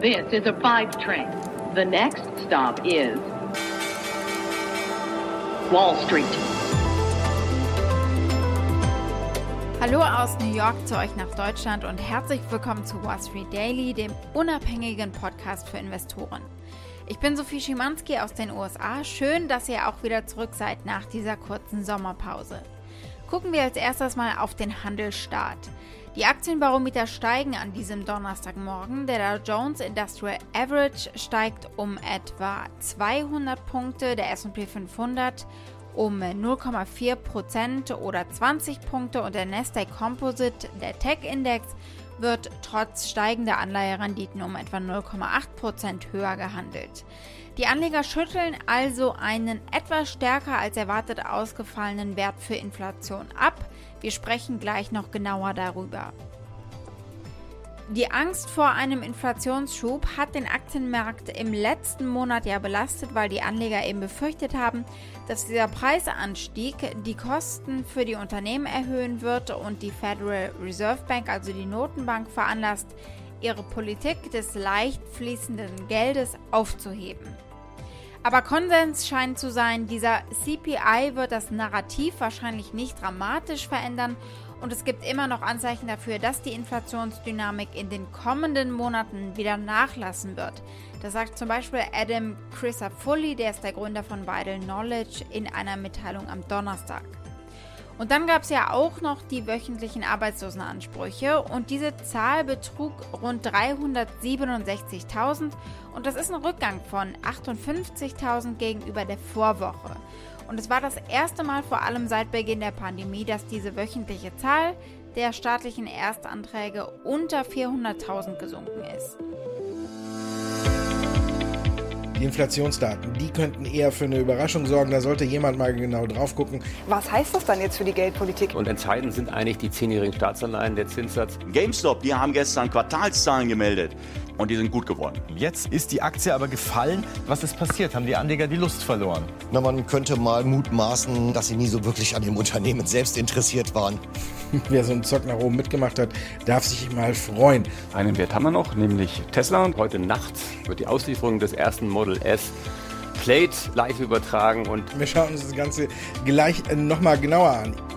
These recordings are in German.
This is a five train. The next stop is Wall Street. Hallo aus New York zu euch nach Deutschland und herzlich willkommen zu Wall Street Daily, dem unabhängigen Podcast für Investoren. Ich bin Sophie Schimanski aus den USA. Schön, dass ihr auch wieder zurück seid nach dieser kurzen Sommerpause. Gucken wir als erstes mal auf den Handelsstart. Die Aktienbarometer steigen an diesem Donnerstagmorgen. Der Dow Jones Industrial Average steigt um etwa 200 Punkte, der SP 500 um 0,4 Prozent oder 20 Punkte und der Nasdaq Composite, der Tech-Index, wird trotz steigender Anleiherenditen um etwa 0,8 Prozent höher gehandelt. Die Anleger schütteln also einen etwas stärker als erwartet ausgefallenen Wert für Inflation ab. Wir sprechen gleich noch genauer darüber. Die Angst vor einem Inflationsschub hat den Aktienmarkt im letzten Monat ja belastet, weil die Anleger eben befürchtet haben, dass dieser Preisanstieg die Kosten für die Unternehmen erhöhen wird und die Federal Reserve Bank, also die Notenbank, veranlasst, ihre Politik des leicht fließenden Geldes aufzuheben. Aber Konsens scheint zu sein, dieser CPI wird das Narrativ wahrscheinlich nicht dramatisch verändern und es gibt immer noch Anzeichen dafür, dass die Inflationsdynamik in den kommenden Monaten wieder nachlassen wird. Das sagt zum Beispiel Adam Crisafulli, der ist der Gründer von Vital Knowledge, in einer Mitteilung am Donnerstag. Und dann gab es ja auch noch die wöchentlichen Arbeitslosenansprüche und diese Zahl betrug rund 367.000 und das ist ein Rückgang von 58.000 gegenüber der Vorwoche. Und es war das erste Mal vor allem seit Beginn der Pandemie, dass diese wöchentliche Zahl der staatlichen Erstanträge unter 400.000 gesunken ist. Die Inflationsdaten, die könnten eher für eine Überraschung sorgen. Da sollte jemand mal genau drauf gucken. Was heißt das dann jetzt für die Geldpolitik? Und entscheidend sind eigentlich die zehnjährigen Staatsanleihen, der Zinssatz. GameStop, die haben gestern Quartalszahlen gemeldet und die sind gut geworden. Jetzt ist die Aktie aber gefallen. Was ist passiert? Haben die Anleger die Lust verloren? Na, man könnte mal mutmaßen, dass sie nie so wirklich an dem Unternehmen selbst interessiert waren. Wer so einen Zock nach oben mitgemacht hat, darf sich mal freuen. Einen Wert haben wir noch, nämlich Tesla. Und heute Nacht wird die Auslieferung des ersten Model S Plate live übertragen und wir schauen uns das Ganze gleich äh, nochmal genauer an.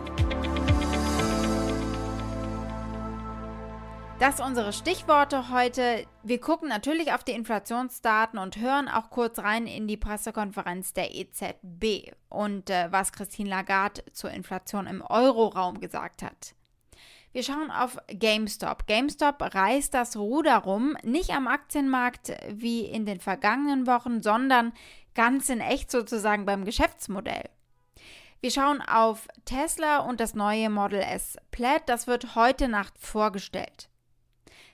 Das sind unsere Stichworte heute. Wir gucken natürlich auf die Inflationsdaten und hören auch kurz rein in die Pressekonferenz der EZB und äh, was Christine Lagarde zur Inflation im Euroraum gesagt hat. Wir schauen auf GameStop. GameStop reißt das Ruder rum, nicht am Aktienmarkt wie in den vergangenen Wochen, sondern ganz in echt sozusagen beim Geschäftsmodell. Wir schauen auf Tesla und das neue Model S Plaid. Das wird heute Nacht vorgestellt.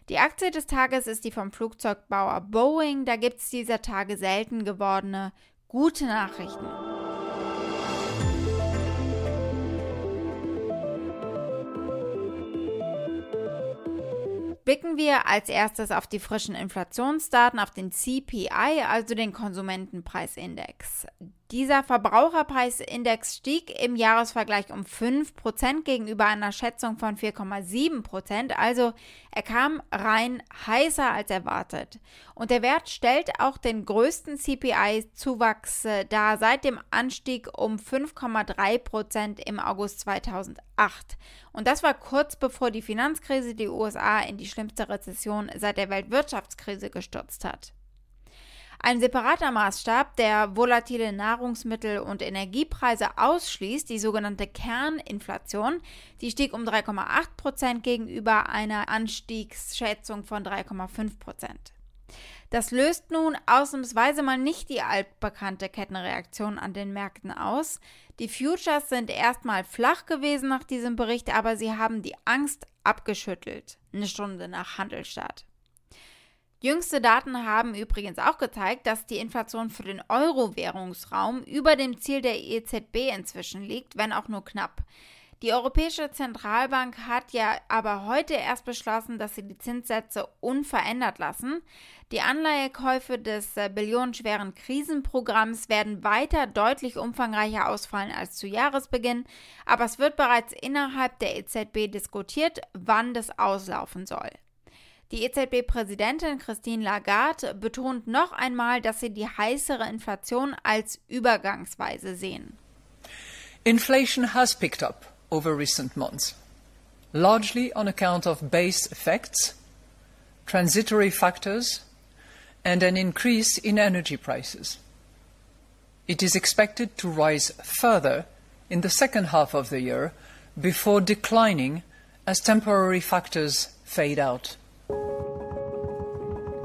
Die Aktie des Tages ist die vom Flugzeugbauer Boeing. Da gibt es dieser Tage selten gewordene gute Nachrichten. Blicken wir als erstes auf die frischen Inflationsdaten, auf den CPI, also den Konsumentenpreisindex. Dieser Verbraucherpreisindex stieg im Jahresvergleich um 5% gegenüber einer Schätzung von 4,7%, also er kam rein heißer als erwartet. Und der Wert stellt auch den größten CPI-Zuwachs äh, dar seit dem Anstieg um 5,3% im August 2008. Und das war kurz bevor die Finanzkrise die USA in die schlimmste Rezession seit der Weltwirtschaftskrise gestürzt hat. Ein separater Maßstab, der volatile Nahrungsmittel- und Energiepreise ausschließt, die sogenannte Kerninflation, die stieg um 3,8 Prozent gegenüber einer Anstiegsschätzung von 3,5 Prozent. Das löst nun ausnahmsweise mal nicht die altbekannte Kettenreaktion an den Märkten aus. Die Futures sind erstmal flach gewesen nach diesem Bericht, aber sie haben die Angst abgeschüttelt, eine Stunde nach Handelstart. Jüngste Daten haben übrigens auch gezeigt, dass die Inflation für den Euro-Währungsraum über dem Ziel der EZB inzwischen liegt, wenn auch nur knapp. Die Europäische Zentralbank hat ja aber heute erst beschlossen, dass sie die Zinssätze unverändert lassen. Die Anleihekäufe des äh, billionenschweren Krisenprogramms werden weiter deutlich umfangreicher ausfallen als zu Jahresbeginn, aber es wird bereits innerhalb der EZB diskutiert, wann das auslaufen soll. Die EZB-Präsidentin Christine Lagarde betont noch einmal, dass sie die heißere Inflation als übergangsweise sehen. Inflation has picked up over recent months, largely on account of base effects, transitory factors, and an increase in energy prices. It is expected to rise further in the second half of the year before declining as temporary factors fade out.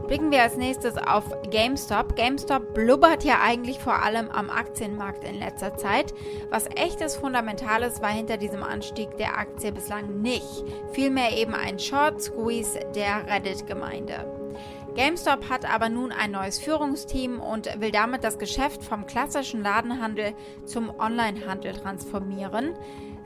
Blicken wir als nächstes auf GameStop. GameStop blubbert ja eigentlich vor allem am Aktienmarkt in letzter Zeit. Was echtes Fundamentales war hinter diesem Anstieg der Aktie bislang nicht. Vielmehr eben ein Short Squeeze der Reddit-Gemeinde. GameStop hat aber nun ein neues Führungsteam und will damit das Geschäft vom klassischen Ladenhandel zum Onlinehandel transformieren.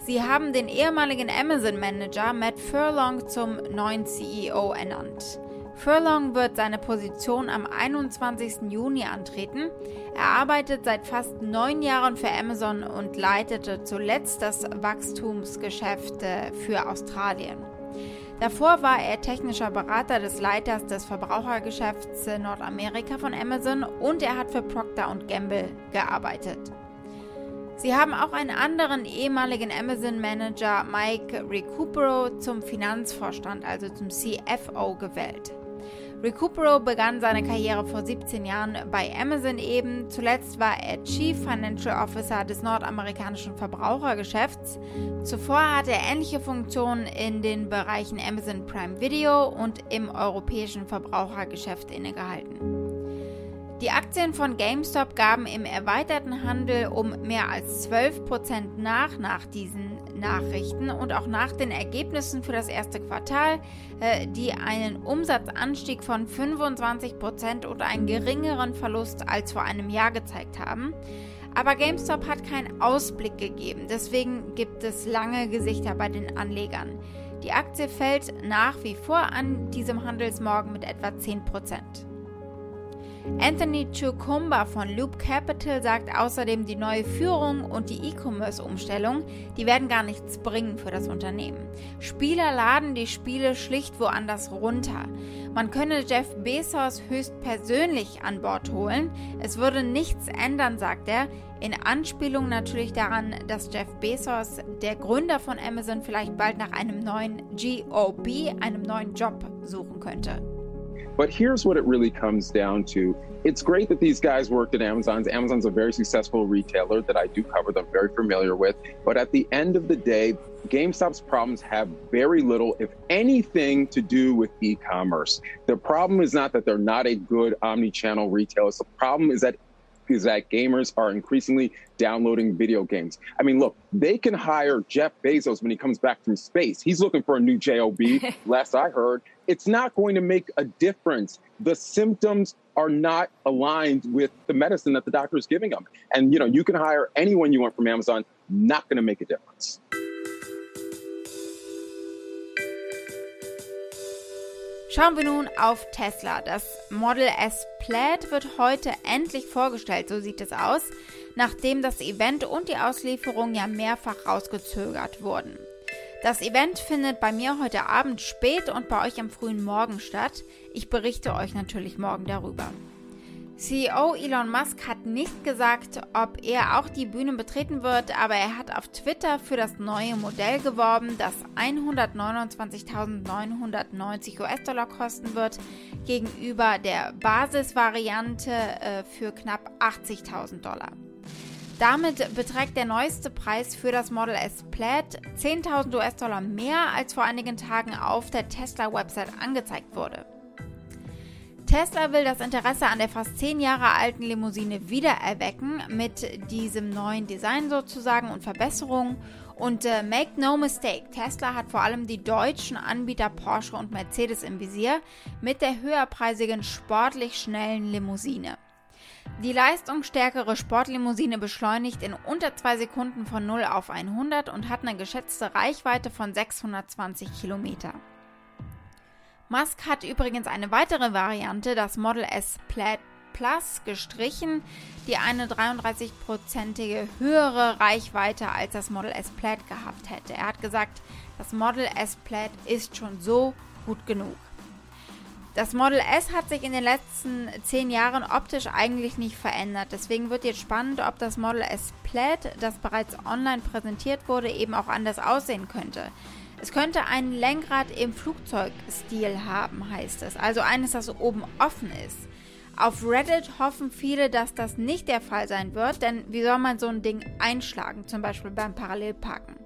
Sie haben den ehemaligen Amazon-Manager Matt Furlong zum neuen CEO ernannt. Furlong wird seine Position am 21. Juni antreten. Er arbeitet seit fast neun Jahren für Amazon und leitete zuletzt das Wachstumsgeschäft äh, für Australien. Davor war er technischer Berater des Leiters des Verbrauchergeschäfts Nordamerika von Amazon und er hat für Procter Gamble gearbeitet. Sie haben auch einen anderen ehemaligen Amazon-Manager Mike Recupero zum Finanzvorstand, also zum CFO, gewählt. Recupero begann seine Karriere vor 17 Jahren bei Amazon eben. Zuletzt war er Chief Financial Officer des nordamerikanischen Verbrauchergeschäfts. Zuvor hatte er ähnliche Funktionen in den Bereichen Amazon Prime Video und im europäischen Verbrauchergeschäft innegehalten. Die Aktien von GameStop gaben im erweiterten Handel um mehr als 12% nach nach diesen Nachrichten und auch nach den Ergebnissen für das erste Quartal, äh, die einen Umsatzanstieg von 25% und einen geringeren Verlust als vor einem Jahr gezeigt haben. Aber GameStop hat keinen Ausblick gegeben, deswegen gibt es lange Gesichter bei den Anlegern. Die Aktie fällt nach wie vor an diesem Handelsmorgen mit etwa 10%. Anthony Chukumba von Loop Capital sagt außerdem, die neue Führung und die E-Commerce-Umstellung, die werden gar nichts bringen für das Unternehmen. Spieler laden die Spiele schlicht woanders runter. Man könne Jeff Bezos höchstpersönlich an Bord holen. Es würde nichts ändern, sagt er. In Anspielung natürlich daran, dass Jeff Bezos, der Gründer von Amazon, vielleicht bald nach einem neuen GOB, einem neuen Job suchen könnte. But here's what it really comes down to. It's great that these guys worked at Amazon's. Amazon's a very successful retailer that I do cover, that I'm very familiar with. But at the end of the day, GameStop's problems have very little, if anything, to do with e commerce. The problem is not that they're not a good omni channel retailer. The problem is that is that gamers are increasingly downloading video games. I mean, look, they can hire Jeff Bezos when he comes back from space. He's looking for a new JOB, last I heard. It's not going to make a difference. The symptoms are not aligned with the medicine that the doctor is giving them. And, you know, you can hire anyone you want from Amazon, not going to make a difference. Schauen wir nun auf Tesla. Das Model S Plaid wird heute endlich vorgestellt, so sieht es aus, nachdem das Event und die Auslieferung ja mehrfach rausgezögert wurden. Das Event findet bei mir heute Abend spät und bei euch am frühen Morgen statt. Ich berichte euch natürlich morgen darüber. CEO Elon Musk hat nicht gesagt, ob er auch die Bühne betreten wird, aber er hat auf Twitter für das neue Modell geworben, das 129.990 US-Dollar kosten wird, gegenüber der Basisvariante äh, für knapp 80.000 Dollar. Damit beträgt der neueste Preis für das Model S Plaid 10.000 US-Dollar mehr, als vor einigen Tagen auf der Tesla-Website angezeigt wurde. Tesla will das Interesse an der fast zehn Jahre alten Limousine wiedererwecken mit diesem neuen Design sozusagen und Verbesserungen. Und äh, make no mistake, Tesla hat vor allem die deutschen Anbieter Porsche und Mercedes im Visier mit der höherpreisigen sportlich schnellen Limousine. Die leistungsstärkere Sportlimousine beschleunigt in unter zwei Sekunden von 0 auf 100 und hat eine geschätzte Reichweite von 620 Kilometer. Musk hat übrigens eine weitere Variante, das Model S Plaid Plus, gestrichen, die eine 33-prozentige höhere Reichweite als das Model S Plaid gehabt hätte. Er hat gesagt, das Model S Plaid ist schon so gut genug. Das Model S hat sich in den letzten zehn Jahren optisch eigentlich nicht verändert. Deswegen wird jetzt spannend, ob das Model S Plaid, das bereits online präsentiert wurde, eben auch anders aussehen könnte. Es könnte ein Lenkrad im Flugzeugstil haben, heißt es. Also eines, das oben offen ist. Auf Reddit hoffen viele, dass das nicht der Fall sein wird, denn wie soll man so ein Ding einschlagen, zum Beispiel beim Parallelparken?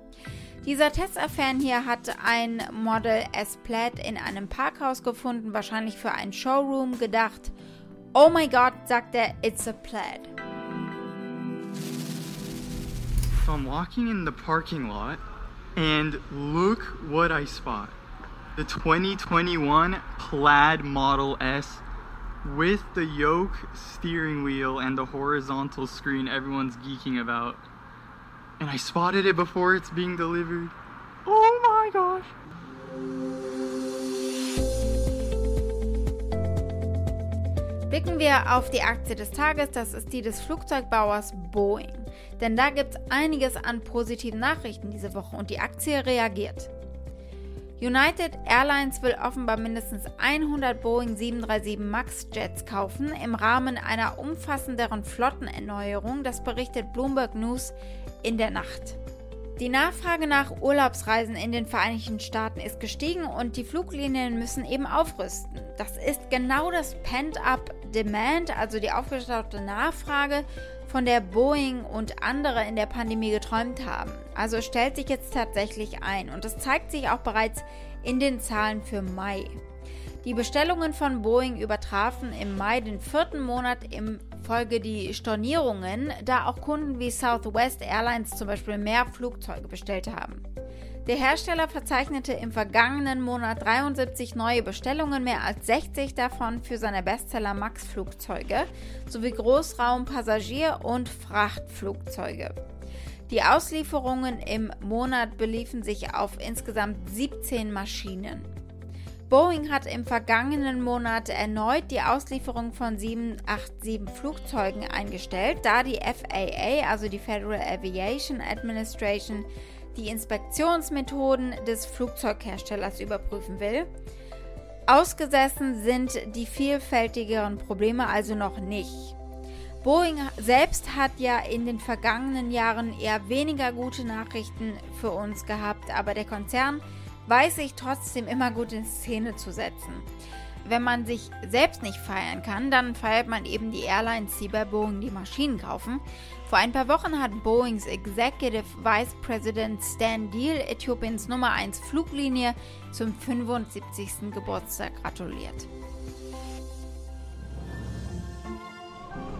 Dieser Testaffären hier hat ein Model S Plaid in einem Parkhaus gefunden, wahrscheinlich für einen Showroom gedacht. Oh my God, sagt er, it's a Plaid. So I'm walking in the parking lot and look what I spot. The 2021 Plaid Model S with the yoke steering wheel and the horizontal screen everyone's geeking about and I spotted it before it's being delivered. Oh my gosh! Blicken wir auf die Aktie des Tages, das ist die des Flugzeugbauers Boeing. Denn da gibt es einiges an positiven Nachrichten diese Woche und die Aktie reagiert. United Airlines will offenbar mindestens 100 Boeing 737 MAX Jets kaufen im Rahmen einer umfassenderen Flottenerneuerung, das berichtet Bloomberg News in der Nacht. Die Nachfrage nach Urlaubsreisen in den Vereinigten Staaten ist gestiegen und die Fluglinien müssen eben aufrüsten. Das ist genau das Pent-up Demand, also die aufgestaute Nachfrage, von der Boeing und andere in der Pandemie geträumt haben. Also stellt sich jetzt tatsächlich ein und das zeigt sich auch bereits in den Zahlen für Mai. Die Bestellungen von Boeing übertrafen im Mai den vierten Monat im Folge die Stornierungen, da auch Kunden wie Southwest Airlines zum Beispiel mehr Flugzeuge bestellt haben. Der Hersteller verzeichnete im vergangenen Monat 73 neue Bestellungen, mehr als 60 davon für seine Bestseller Max-Flugzeuge sowie Großraum-, Passagier- und Frachtflugzeuge. Die Auslieferungen im Monat beliefen sich auf insgesamt 17 Maschinen. Boeing hat im vergangenen Monat erneut die Auslieferung von 787 Flugzeugen eingestellt, da die FAA, also die Federal Aviation Administration, die Inspektionsmethoden des Flugzeugherstellers überprüfen will. Ausgesessen sind die vielfältigeren Probleme also noch nicht. Boeing selbst hat ja in den vergangenen Jahren eher weniger gute Nachrichten für uns gehabt, aber der Konzern weiß sich trotzdem immer gut in Szene zu setzen. Wenn man sich selbst nicht feiern kann, dann feiert man eben die Airlines, die bei Boeing die Maschinen kaufen. Vor ein paar Wochen hat Boeings Executive Vice President Stan Deal Äthiopiens Nummer 1 Fluglinie zum 75. Geburtstag gratuliert.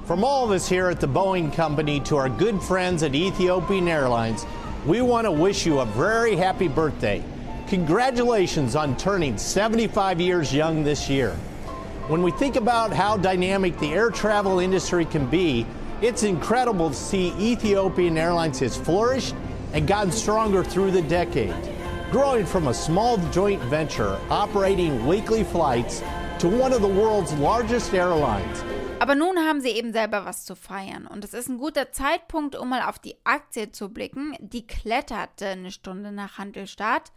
From all of us here at the Boeing Company to our good friends at Ethiopian Airlines, we want to wish you a very happy birthday. Congratulations on turning 75 years young this year. When we think about how dynamic the air travel industry can be, it's incredible to see Ethiopian Airlines has flourished and gotten stronger through the decade, growing from a small joint venture operating weekly flights to one of the world's largest airlines. Aber nun haben sie eben selber was zu feiern. Und es ist ein guter Zeitpunkt, um mal auf die Aktie zu blicken. Die kletterte eine Stunde nach Handelstart.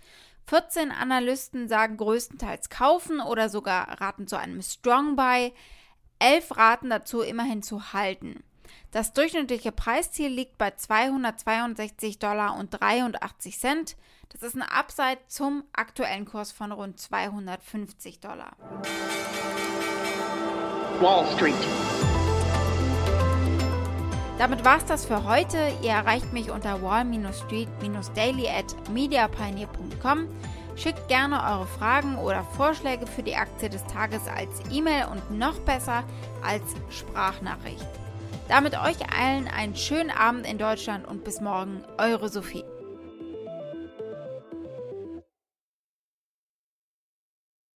14 Analysten sagen größtenteils kaufen oder sogar raten zu einem Strong Buy. 11 raten dazu, immerhin zu halten. Das durchschnittliche Preisziel liegt bei 262 Dollar und 83 Cent. Das ist ein Upside zum aktuellen Kurs von rund 250 Dollar. Wall Street. Damit war's das für heute. Ihr erreicht mich unter wall-street-daily at mediapioneer.com. Schickt gerne eure Fragen oder Vorschläge für die Aktie des Tages als E-Mail und noch besser als Sprachnachricht. Damit euch allen einen schönen Abend in Deutschland und bis morgen, eure Sophie.